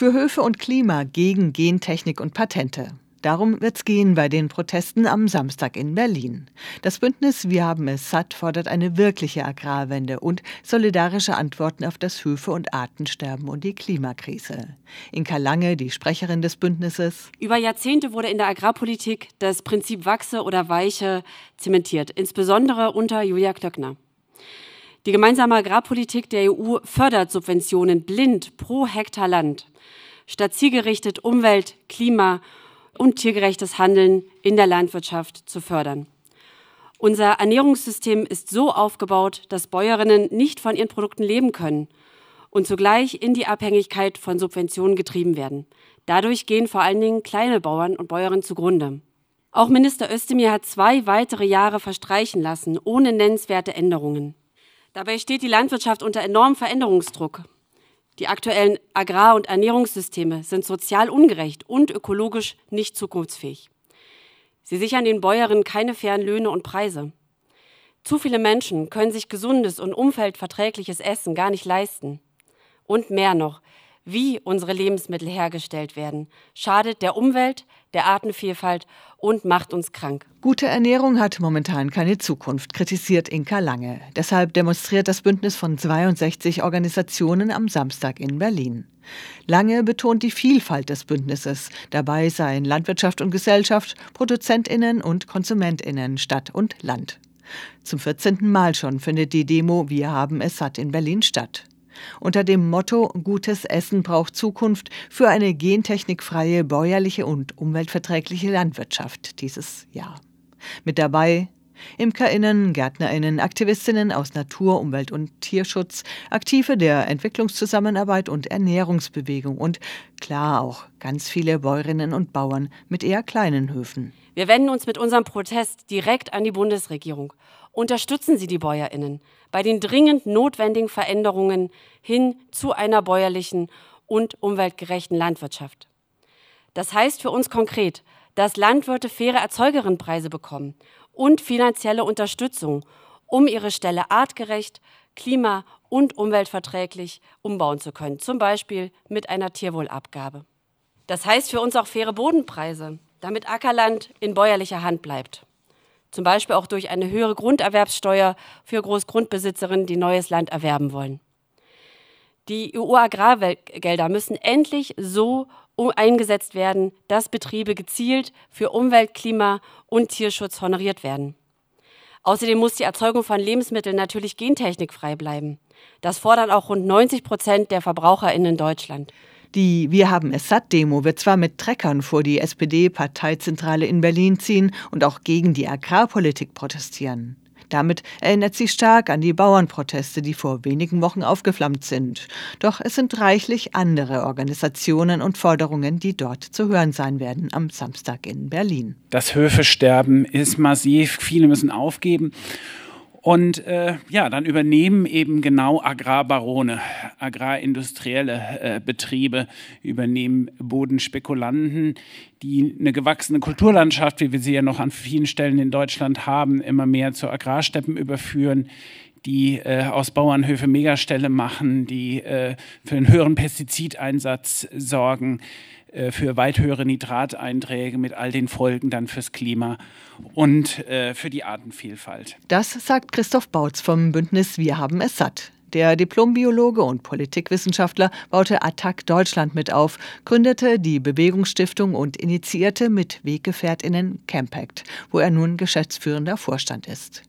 Für Höfe und Klima gegen Gentechnik und Patente. Darum wird's gehen bei den Protesten am Samstag in Berlin. Das Bündnis Wir haben es satt fordert eine wirkliche Agrarwende und solidarische Antworten auf das Höfe- und Artensterben und die Klimakrise. Inka Lange, die Sprecherin des Bündnisses. Über Jahrzehnte wurde in der Agrarpolitik das Prinzip Wachse oder Weiche zementiert, insbesondere unter Julia Klöckner. Die gemeinsame Agrarpolitik der EU fördert Subventionen blind pro Hektar Land, statt zielgerichtet Umwelt, Klima und tiergerechtes Handeln in der Landwirtschaft zu fördern. Unser Ernährungssystem ist so aufgebaut, dass Bäuerinnen nicht von ihren Produkten leben können und zugleich in die Abhängigkeit von Subventionen getrieben werden. Dadurch gehen vor allen Dingen kleine Bauern und Bäuerinnen zugrunde. Auch Minister Özdemir hat zwei weitere Jahre verstreichen lassen, ohne nennenswerte Änderungen. Dabei steht die Landwirtschaft unter enormem Veränderungsdruck. Die aktuellen Agrar- und Ernährungssysteme sind sozial ungerecht und ökologisch nicht zukunftsfähig. Sie sichern den Bäuerinnen keine fairen Löhne und Preise. Zu viele Menschen können sich gesundes und umweltverträgliches Essen gar nicht leisten. Und mehr noch, wie unsere Lebensmittel hergestellt werden, schadet der Umwelt, der Artenvielfalt und macht uns krank. Gute Ernährung hat momentan keine Zukunft, kritisiert Inka Lange. Deshalb demonstriert das Bündnis von 62 Organisationen am Samstag in Berlin. Lange betont die Vielfalt des Bündnisses. Dabei seien Landwirtschaft und Gesellschaft, Produzentinnen und Konsumentinnen, Stadt und Land. Zum 14. Mal schon findet die Demo Wir haben es satt in Berlin statt unter dem Motto Gutes Essen braucht Zukunft für eine gentechnikfreie, bäuerliche und umweltverträgliche Landwirtschaft dieses Jahr. Mit dabei Imkerinnen, Gärtnerinnen, Aktivistinnen aus Natur, Umwelt und Tierschutz, Aktive der Entwicklungszusammenarbeit und Ernährungsbewegung und klar auch ganz viele Bäuerinnen und Bauern mit eher kleinen Höfen. Wir wenden uns mit unserem Protest direkt an die Bundesregierung. Unterstützen Sie die Bäuerinnen bei den dringend notwendigen Veränderungen hin zu einer bäuerlichen und umweltgerechten Landwirtschaft. Das heißt für uns konkret, dass Landwirte faire Erzeugerinnenpreise bekommen und finanzielle Unterstützung, um ihre Ställe artgerecht, klima- und umweltverträglich umbauen zu können, zum Beispiel mit einer Tierwohlabgabe. Das heißt für uns auch faire Bodenpreise, damit Ackerland in bäuerlicher Hand bleibt zum Beispiel auch durch eine höhere Grunderwerbssteuer für Großgrundbesitzerinnen, die neues Land erwerben wollen. Die EU-Agrargelder müssen endlich so eingesetzt werden, dass Betriebe gezielt für Umwelt, Klima und Tierschutz honoriert werden. Außerdem muss die Erzeugung von Lebensmitteln natürlich gentechnikfrei bleiben. Das fordern auch rund 90 Prozent der VerbraucherInnen in Deutschland. Die Wir haben es satt Demo wird zwar mit Treckern vor die SPD-Parteizentrale in Berlin ziehen und auch gegen die Agrarpolitik protestieren. Damit erinnert sie stark an die Bauernproteste, die vor wenigen Wochen aufgeflammt sind. Doch es sind reichlich andere Organisationen und Forderungen, die dort zu hören sein werden am Samstag in Berlin. Das Höfesterben ist massiv, viele müssen aufgeben. Und äh, ja, dann übernehmen eben genau Agrarbarone, agrarindustrielle äh, Betriebe, übernehmen Bodenspekulanten, die eine gewachsene Kulturlandschaft, wie wir sie ja noch an vielen Stellen in Deutschland haben, immer mehr zu Agrarsteppen überführen, die äh, aus Bauernhöfe Megaställe machen, die äh, für einen höheren Pestizideinsatz sorgen, für weit höhere Nitrateinträge mit all den Folgen dann fürs Klima und äh, für die Artenvielfalt. Das sagt Christoph Bautz vom Bündnis Wir haben es satt. Der Diplombiologe und Politikwissenschaftler baute Attac Deutschland mit auf, gründete die Bewegungsstiftung und initiierte mit Weggefährtinnen Campact, wo er nun geschäftsführender Vorstand ist.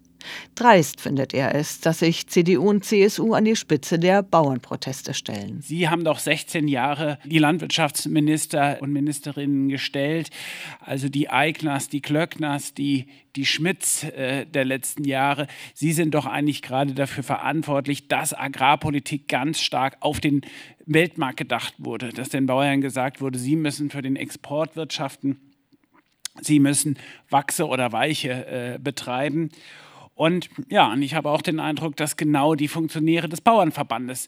Dreist findet er es, dass sich CDU und CSU an die Spitze der Bauernproteste stellen. Sie haben doch 16 Jahre die Landwirtschaftsminister und Ministerinnen gestellt, also die Eigners, die Klöckners, die, die Schmidts äh, der letzten Jahre. Sie sind doch eigentlich gerade dafür verantwortlich, dass Agrarpolitik ganz stark auf den Weltmarkt gedacht wurde, dass den Bauern gesagt wurde, sie müssen für den Export wirtschaften. Sie müssen Wachse oder Weiche äh, betreiben. Und ja, und ich habe auch den Eindruck, dass genau die Funktionäre des Bauernverbandes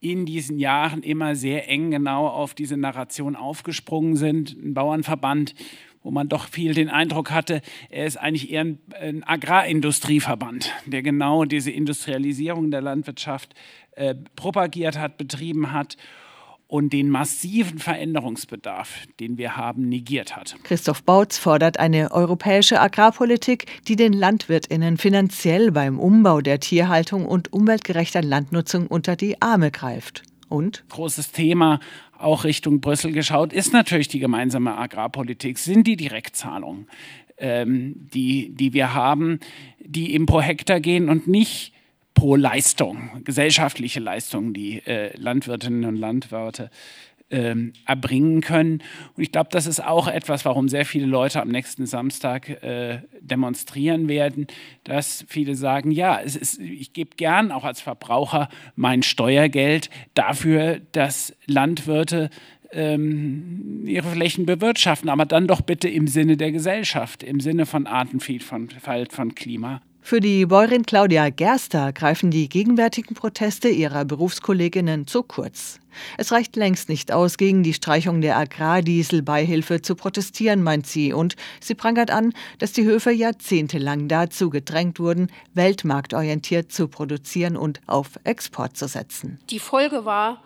in diesen Jahren immer sehr eng genau auf diese Narration aufgesprungen sind. Ein Bauernverband, wo man doch viel den Eindruck hatte, er ist eigentlich eher ein, ein Agrarindustrieverband, der genau diese Industrialisierung der Landwirtschaft äh, propagiert hat, betrieben hat und den massiven Veränderungsbedarf, den wir haben, negiert hat. Christoph Bautz fordert eine europäische Agrarpolitik, die den Landwirtinnen finanziell beim Umbau der Tierhaltung und umweltgerechter Landnutzung unter die Arme greift. Und? Großes Thema, auch Richtung Brüssel geschaut, ist natürlich die gemeinsame Agrarpolitik, sind die Direktzahlungen, ähm, die, die wir haben, die eben pro Hektar gehen und nicht pro Leistung, gesellschaftliche Leistung, die äh, Landwirtinnen und Landwirte ähm, erbringen können. Und ich glaube, das ist auch etwas, warum sehr viele Leute am nächsten Samstag äh, demonstrieren werden, dass viele sagen, ja, ist, ich gebe gern auch als Verbraucher mein Steuergeld dafür, dass Landwirte ähm, ihre Flächen bewirtschaften, aber dann doch bitte im Sinne der Gesellschaft, im Sinne von Artenvielfalt, von Klima. Für die Bäuerin Claudia Gerster greifen die gegenwärtigen Proteste ihrer Berufskolleginnen zu kurz. Es reicht längst nicht aus, gegen die Streichung der Agrardieselbeihilfe zu protestieren, meint sie. Und sie prangert an, dass die Höfe jahrzehntelang dazu gedrängt wurden, weltmarktorientiert zu produzieren und auf Export zu setzen. Die Folge war,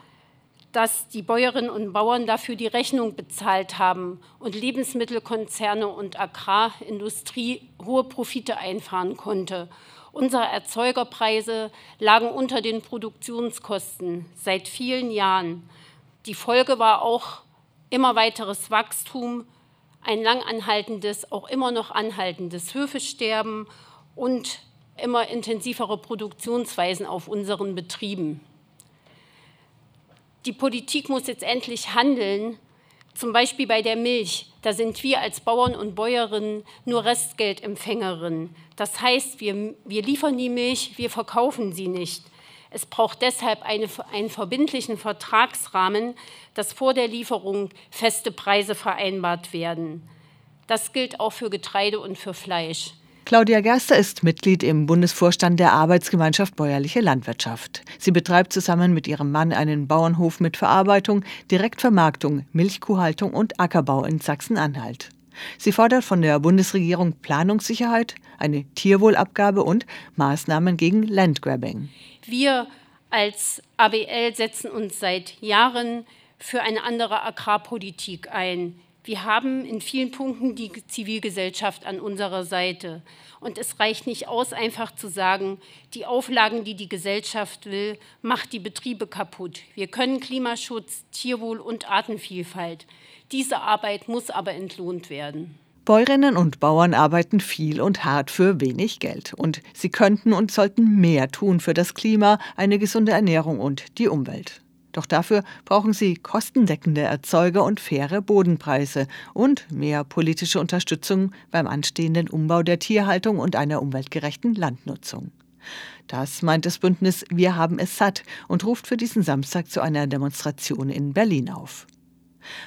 dass die Bäuerinnen und Bauern dafür die Rechnung bezahlt haben und Lebensmittelkonzerne und Agrarindustrie hohe Profite einfahren konnte. Unsere Erzeugerpreise lagen unter den Produktionskosten seit vielen Jahren. Die Folge war auch immer weiteres Wachstum, ein lang anhaltendes, auch immer noch anhaltendes Höfesterben und immer intensivere Produktionsweisen auf unseren Betrieben die Politik muss jetzt endlich handeln, zum Beispiel bei der Milch. Da sind wir als Bauern und Bäuerinnen nur Restgeldempfängerinnen. Das heißt, wir, wir liefern die Milch, wir verkaufen sie nicht. Es braucht deshalb eine, einen verbindlichen Vertragsrahmen, dass vor der Lieferung feste Preise vereinbart werden. Das gilt auch für Getreide und für Fleisch. Claudia Gerster ist Mitglied im Bundesvorstand der Arbeitsgemeinschaft Bäuerliche Landwirtschaft. Sie betreibt zusammen mit ihrem Mann einen Bauernhof mit Verarbeitung, Direktvermarktung, Milchkuhhaltung und Ackerbau in Sachsen-Anhalt. Sie fordert von der Bundesregierung Planungssicherheit, eine Tierwohlabgabe und Maßnahmen gegen Landgrabbing. Wir als ABL setzen uns seit Jahren für eine andere Agrarpolitik ein. Wir haben in vielen Punkten die Zivilgesellschaft an unserer Seite. Und es reicht nicht aus, einfach zu sagen, die Auflagen, die die Gesellschaft will, macht die Betriebe kaputt. Wir können Klimaschutz, Tierwohl und Artenvielfalt. Diese Arbeit muss aber entlohnt werden. Bäuerinnen und Bauern arbeiten viel und hart für wenig Geld. Und sie könnten und sollten mehr tun für das Klima, eine gesunde Ernährung und die Umwelt. Doch dafür brauchen sie kostendeckende Erzeuger und faire Bodenpreise und mehr politische Unterstützung beim anstehenden Umbau der Tierhaltung und einer umweltgerechten Landnutzung. Das meint das Bündnis Wir haben es satt und ruft für diesen Samstag zu einer Demonstration in Berlin auf.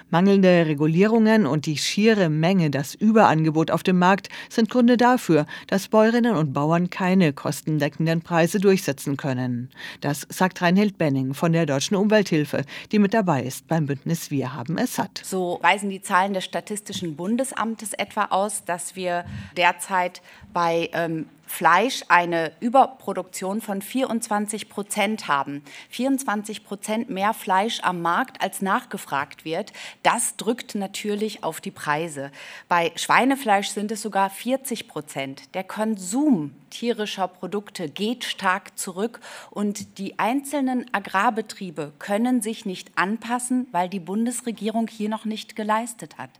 Mangelnde Regulierungen und die schiere Menge, das Überangebot auf dem Markt sind Gründe dafür, dass Bäuerinnen und Bauern keine kostendeckenden Preise durchsetzen können. Das sagt Reinhild Benning von der Deutschen Umwelthilfe, die mit dabei ist beim Bündnis Wir haben es satt. So weisen die Zahlen des Statistischen Bundesamtes etwa aus, dass wir derzeit bei ähm, Fleisch eine Überproduktion von 24 Prozent haben. 24 Prozent mehr Fleisch am Markt, als nachgefragt wird. Das drückt natürlich auf die Preise. Bei Schweinefleisch sind es sogar 40 Prozent. Der Konsum tierischer Produkte geht stark zurück und die einzelnen Agrarbetriebe können sich nicht anpassen, weil die Bundesregierung hier noch nicht geleistet hat.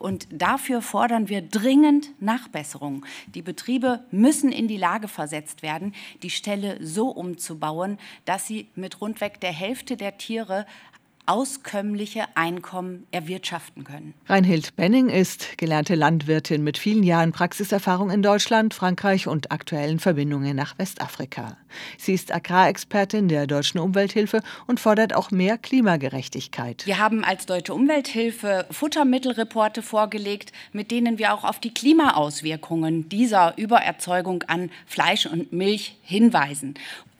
Und dafür fordern wir dringend Nachbesserungen. Die Betriebe müssen in die Lage versetzt werden, die Ställe so umzubauen, dass sie mit rundweg der Hälfte der Tiere auskömmliche Einkommen erwirtschaften können. Reinhild Benning ist gelernte Landwirtin mit vielen Jahren Praxiserfahrung in Deutschland, Frankreich und aktuellen Verbindungen nach Westafrika. Sie ist Agrarexpertin der Deutschen Umwelthilfe und fordert auch mehr Klimagerechtigkeit. Wir haben als Deutsche Umwelthilfe Futtermittelreporte vorgelegt, mit denen wir auch auf die Klimaauswirkungen dieser Übererzeugung an Fleisch und Milch hinweisen.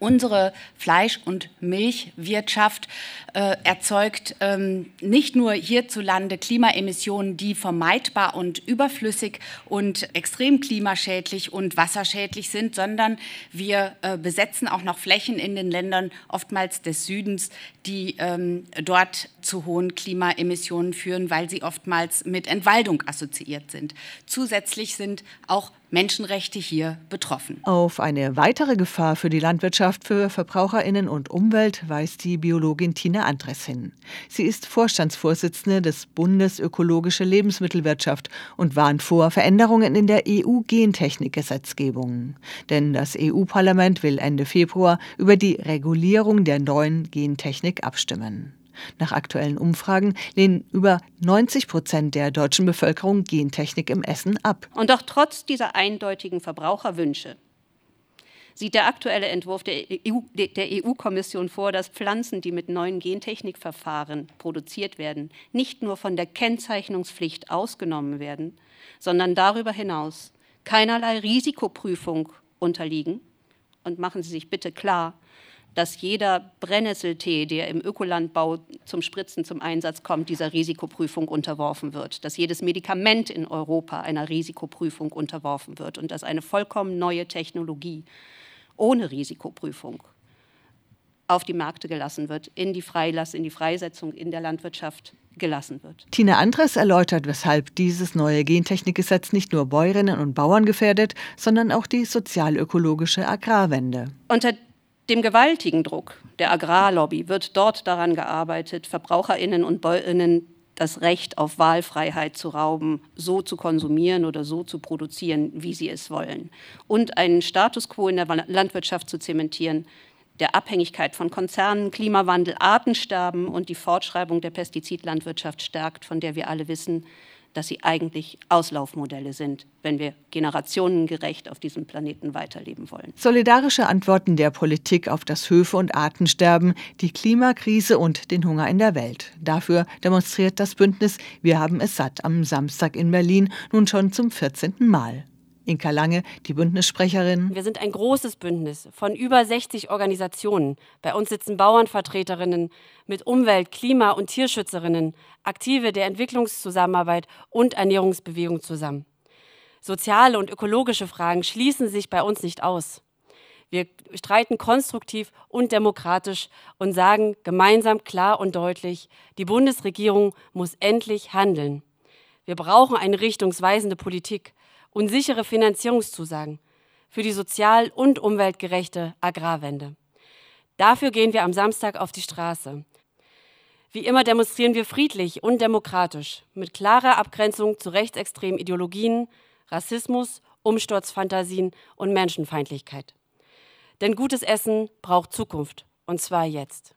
Unsere Fleisch- und Milchwirtschaft äh, erzeugt ähm, nicht nur hierzulande Klimaemissionen, die vermeidbar und überflüssig und extrem klimaschädlich und wasserschädlich sind, sondern wir äh, besetzen auch noch Flächen in den Ländern, oftmals des Südens, die ähm, dort zu hohen Klimaemissionen führen, weil sie oftmals mit Entwaldung assoziiert sind. Zusätzlich sind auch Menschenrechte hier betroffen. Auf eine weitere Gefahr für die Landwirtschaft, für Verbraucherinnen und Umwelt weist die Biologin Tina Andres hin. Sie ist Vorstandsvorsitzende des Bundes Ökologische Lebensmittelwirtschaft und warnt vor Veränderungen in der EU-Gentechnikgesetzgebung. Denn das EU-Parlament will Ende Februar über die Regulierung der neuen Gentechnik abstimmen. Nach aktuellen Umfragen lehnen über 90 Prozent der deutschen Bevölkerung Gentechnik im Essen ab. Und doch trotz dieser eindeutigen Verbraucherwünsche sieht der aktuelle Entwurf der EU-Kommission EU vor, dass Pflanzen, die mit neuen Gentechnikverfahren produziert werden, nicht nur von der Kennzeichnungspflicht ausgenommen werden, sondern darüber hinaus keinerlei Risikoprüfung unterliegen. Und machen Sie sich bitte klar, dass jeder Brennnesseltee, der im Ökolandbau zum Spritzen zum Einsatz kommt, dieser Risikoprüfung unterworfen wird, dass jedes Medikament in Europa einer Risikoprüfung unterworfen wird und dass eine vollkommen neue Technologie ohne Risikoprüfung auf die Märkte gelassen wird, in die Freilass, in die Freisetzung in der Landwirtschaft gelassen wird. Tina Andres erläutert, weshalb dieses neue Gentechnikgesetz nicht nur Bäuerinnen und Bauern gefährdet, sondern auch die sozialökologische Agrarwende. Unter dem gewaltigen Druck der Agrarlobby wird dort daran gearbeitet, Verbraucherinnen und Bäuerinnen das Recht auf Wahlfreiheit zu rauben, so zu konsumieren oder so zu produzieren, wie sie es wollen. Und einen Status quo in der Landwirtschaft zu zementieren, der Abhängigkeit von Konzernen, Klimawandel, Artensterben und die Fortschreibung der Pestizidlandwirtschaft stärkt, von der wir alle wissen, dass sie eigentlich Auslaufmodelle sind, wenn wir generationengerecht auf diesem Planeten weiterleben wollen. Solidarische Antworten der Politik auf das Höfe- und Artensterben, die Klimakrise und den Hunger in der Welt. Dafür demonstriert das Bündnis Wir haben es satt am Samstag in Berlin nun schon zum 14. Mal. Inka Lange, die Bündnissprecherin. Wir sind ein großes Bündnis von über 60 Organisationen. Bei uns sitzen Bauernvertreterinnen mit Umwelt-, Klima- und Tierschützerinnen, Aktive der Entwicklungszusammenarbeit und Ernährungsbewegung zusammen. Soziale und ökologische Fragen schließen sich bei uns nicht aus. Wir streiten konstruktiv und demokratisch und sagen gemeinsam klar und deutlich, die Bundesregierung muss endlich handeln. Wir brauchen eine richtungsweisende Politik und sichere Finanzierungszusagen für die sozial- und umweltgerechte Agrarwende. Dafür gehen wir am Samstag auf die Straße. Wie immer demonstrieren wir friedlich und demokratisch, mit klarer Abgrenzung zu rechtsextremen Ideologien, Rassismus, Umsturzfantasien und Menschenfeindlichkeit. Denn gutes Essen braucht Zukunft, und zwar jetzt.